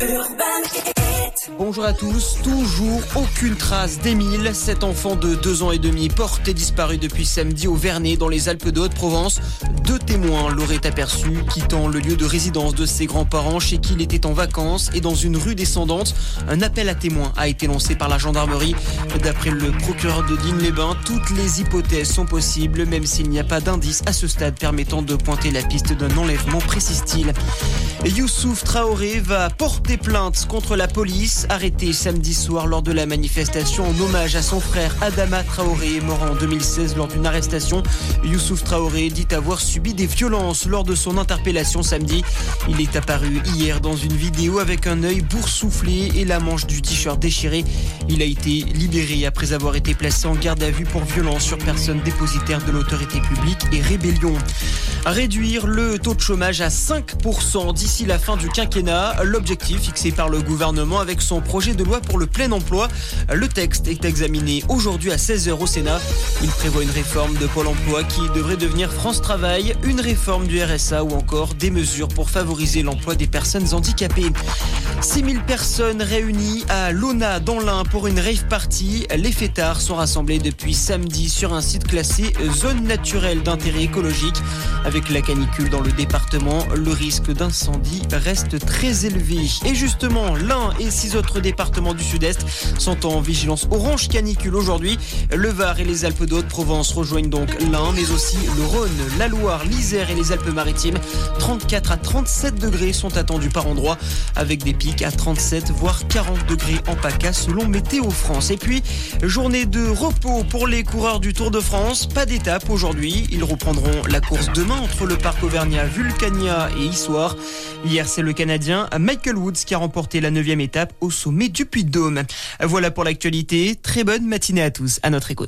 Urbain Bonjour à tous. Toujours aucune trace d'Émile, cet enfant de deux ans et demi porté disparu depuis samedi au Vernet dans les Alpes de Haute-Provence. Deux témoins l'auraient aperçu quittant le lieu de résidence de ses grands-parents chez qui il était en vacances et dans une rue descendante. Un appel à témoins a été lancé par la gendarmerie. D'après le procureur de Digne-les-Bains, toutes les hypothèses sont possibles, même s'il n'y a pas d'indice à ce stade permettant de pointer la piste d'un enlèvement, précise-t-il. Youssouf Traoré va porter plainte contre la police, arrêté samedi soir lors de la manifestation en hommage à son frère Adama Traoré, mort en 2016 lors d'une arrestation. Youssouf Traoré dit avoir subi des violences lors de son interpellation samedi. Il est apparu hier dans une vidéo avec un œil boursouflé et la manche du t-shirt déchirée. Il a été libéré après avoir été placé en garde à vue pour violence sur personne dépositaire de l'autorité publique et rébellion. Réduire le taux de chômage à 5% d'ici la fin du quinquennat, l'objectif fixé par le gouvernement avec son projet de loi pour le plein emploi. Le texte est examiné aujourd'hui à 16h au Sénat. Il prévoit une réforme de Pôle emploi qui devrait devenir France Travail, une réforme du RSA ou encore des mesures pour favoriser l'emploi des personnes handicapées. 6000 personnes réunies à Lona dans l'Ain pour une rave party. Les fêtards sont rassemblés depuis samedi sur un site classé zone naturelle d'intérêt écologique. Avec la canicule dans le département, le risque d'incendie reste très élevé. Et justement, l'Ain et six autres départements du sud-est sont en vigilance orange canicule aujourd'hui. Le Var et les Alpes d'Haute-Provence rejoignent donc l'Ain, mais aussi le Rhône, la Loire, l'Isère et les Alpes-Maritimes. 34 à 37 degrés sont attendus par endroit, avec des pics à 37 voire 40 degrés en PACA selon Météo France. Et puis, journée de repos pour les coureurs du Tour de France. Pas d'étape aujourd'hui. Ils reprendront la course demain entre le parc Auvergnat, Vulcania et Issoire. Hier, c'est le Canadien Michael Woods qui a remporté la neuvième étape au sommet du Puy-de-Dôme. Voilà pour l'actualité. Très bonne matinée à tous. À notre écoute.